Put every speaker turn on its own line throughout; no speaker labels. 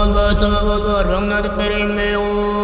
Salvador, Ramnad Perimeo.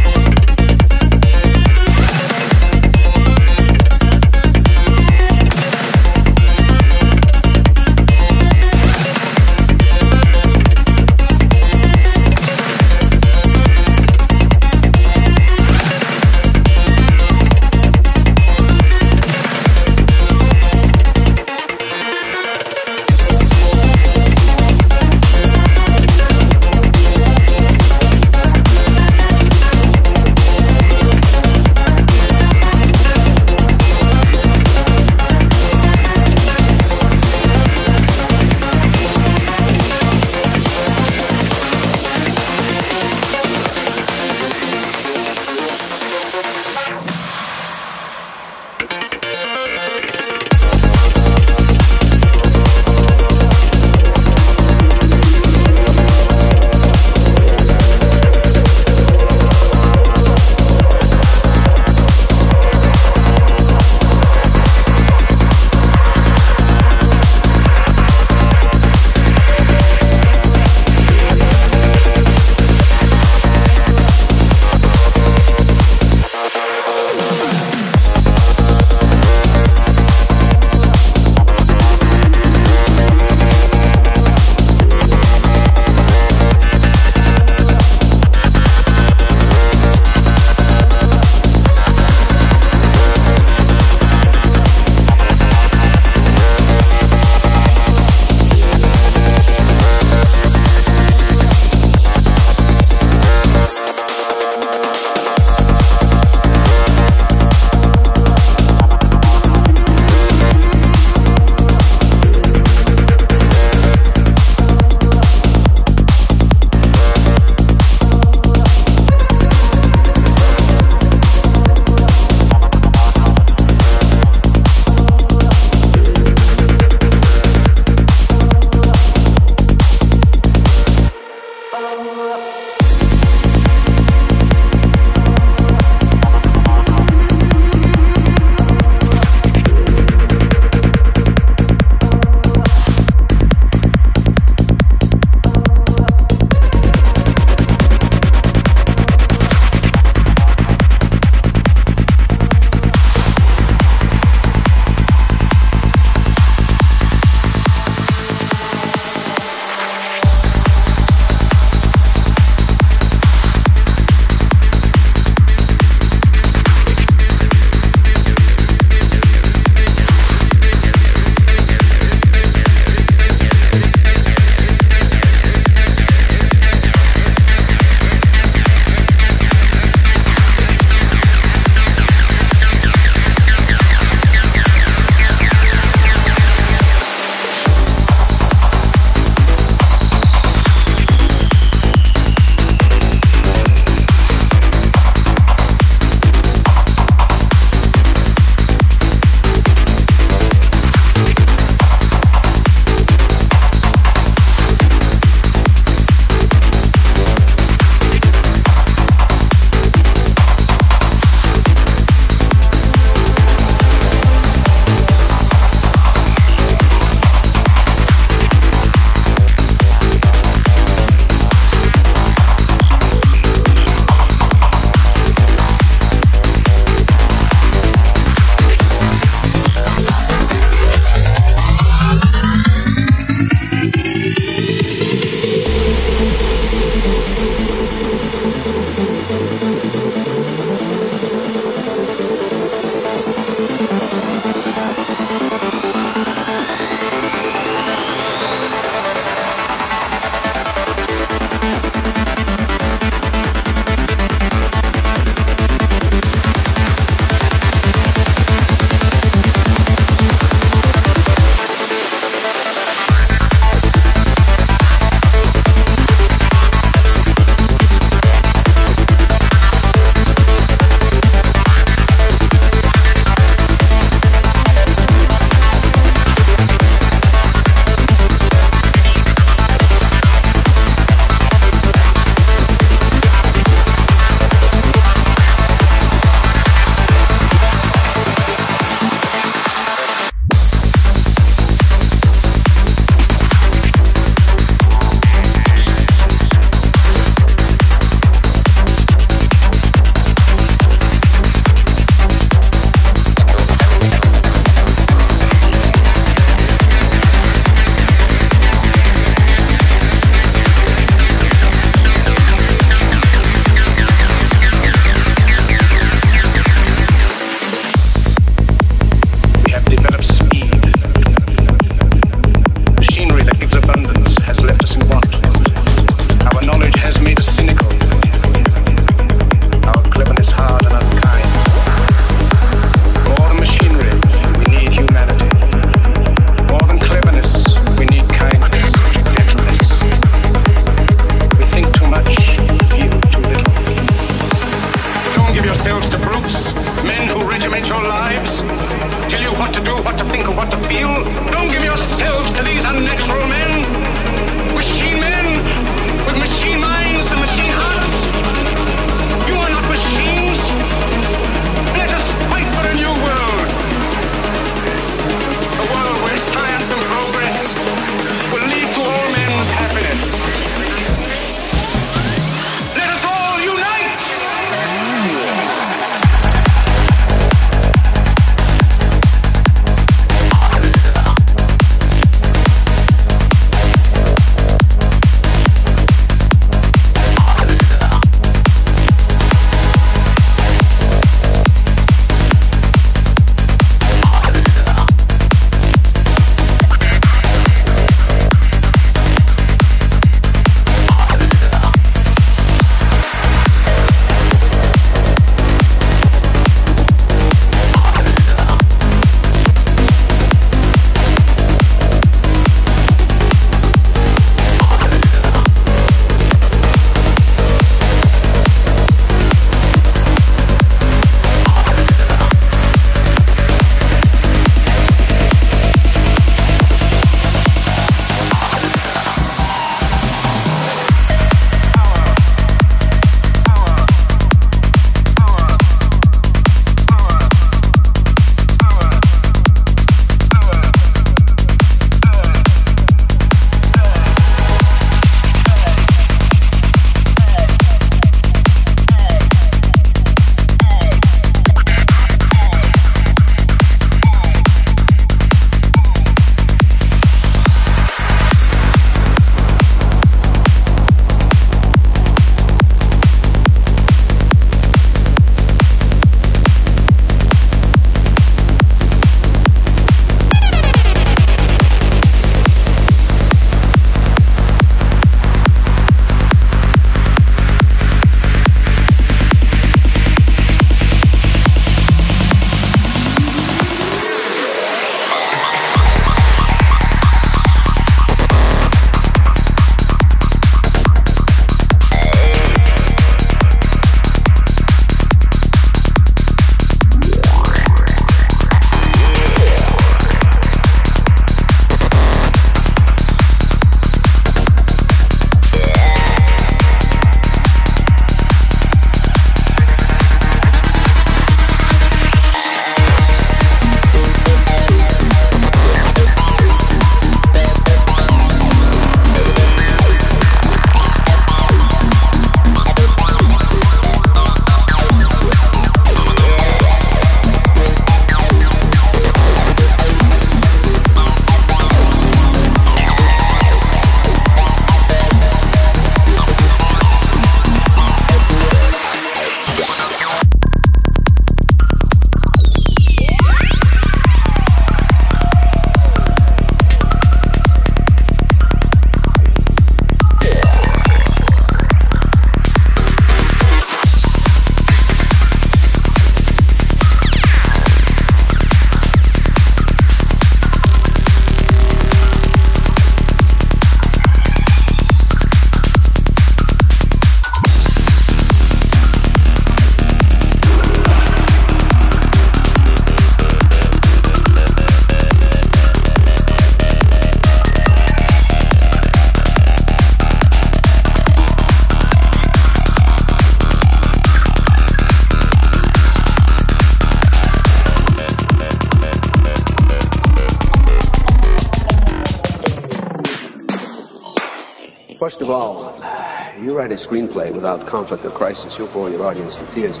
Write a screenplay without conflict or crisis, you'll bore your audience to tears.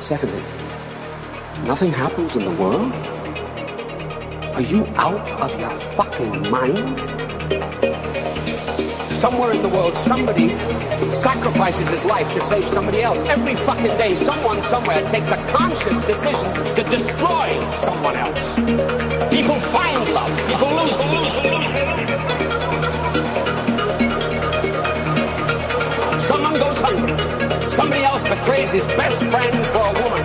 Secondly, nothing happens in the world? Are you out of your fucking mind? Somewhere in the world, somebody sacrifices his life to save somebody else. Every fucking day, someone somewhere takes a conscious decision to destroy someone else. People find love, people lose it. Someone Somebody else betrays his best friend for a woman.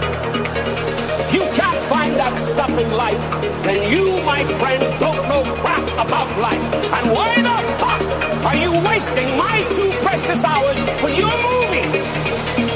If you can't find that stuff in life, then you, my friend, don't know crap about life. And why the fuck are you wasting my two precious hours with your movie?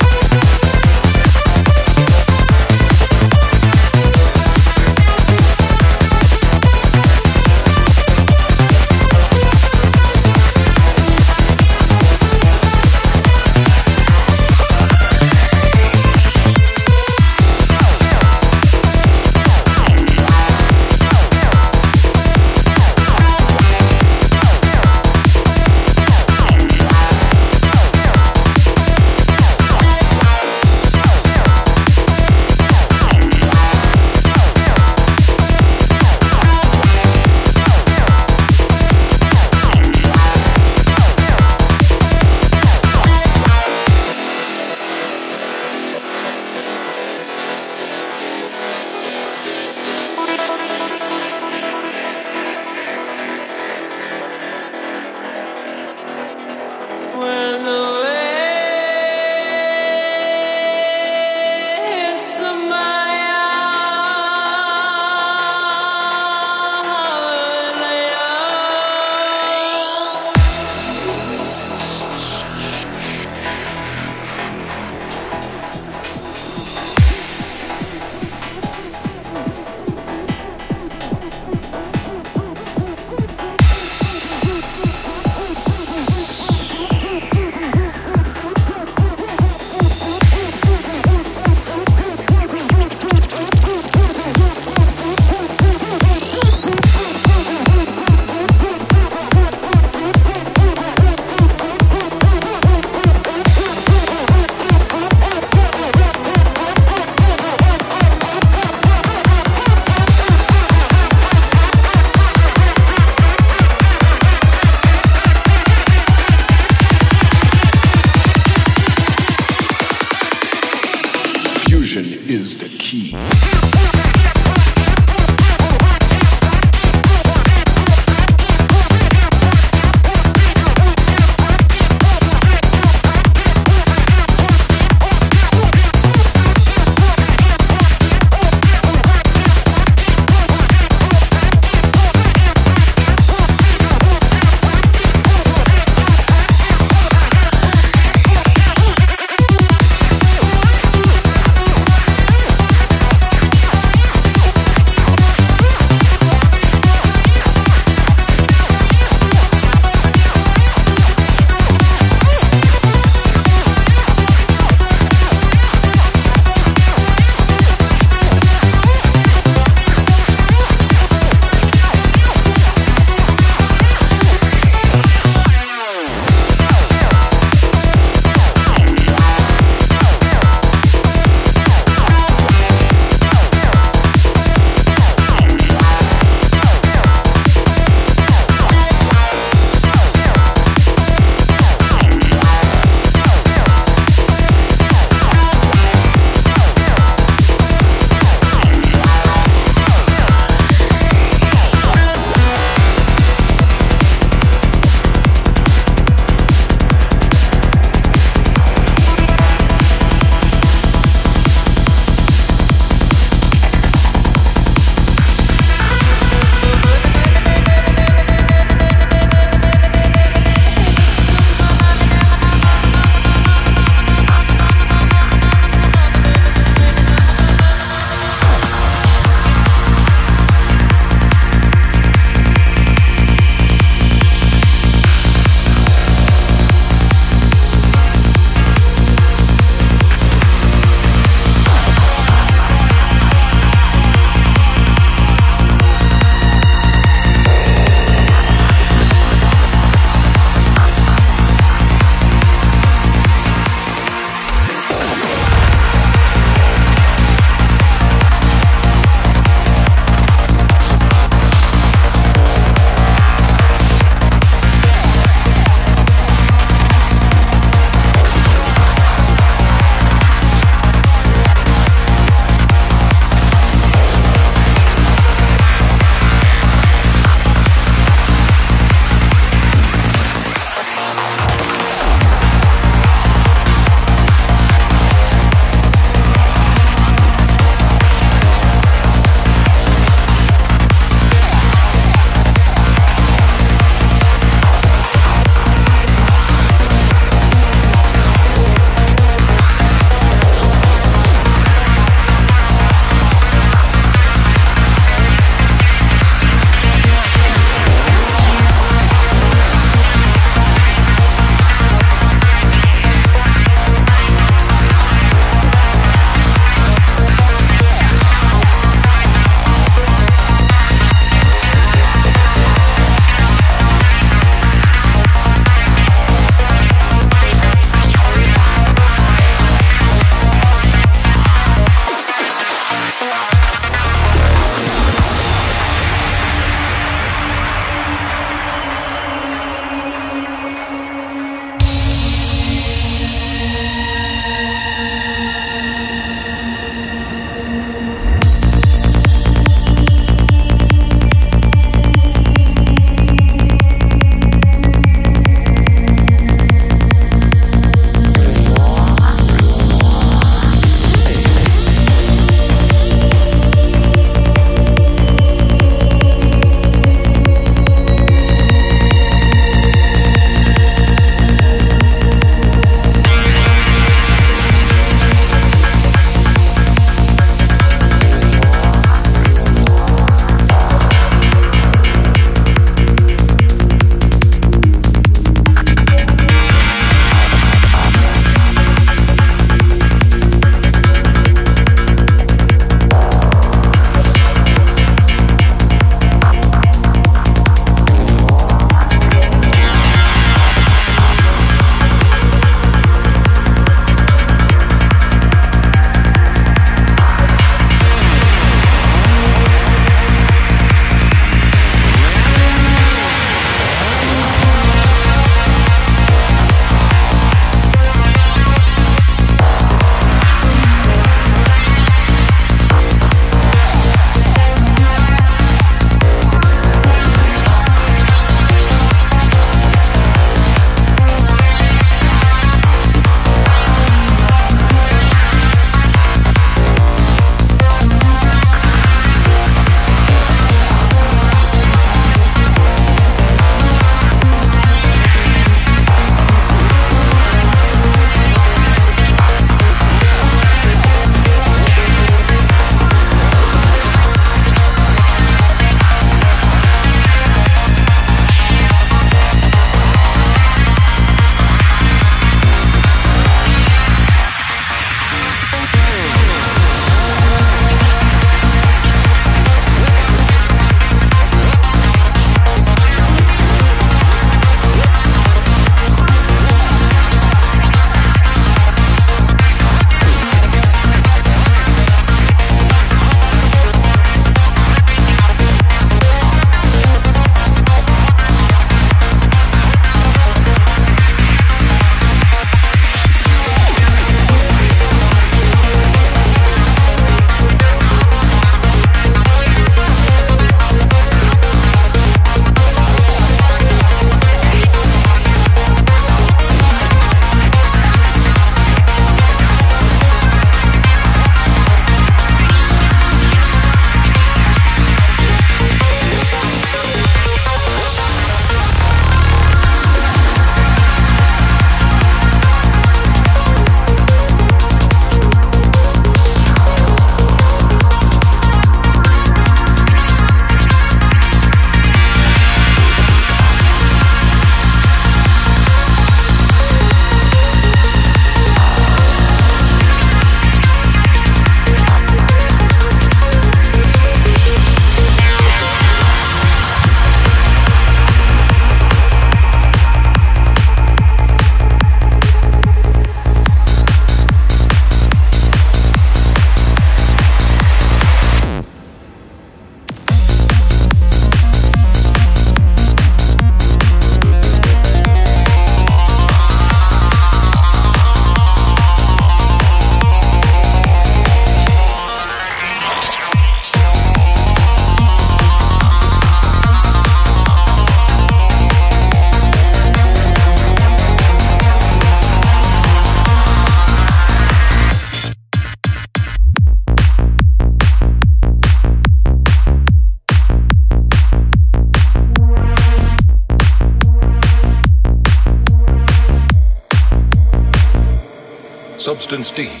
Substance D.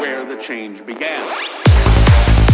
Where the change began.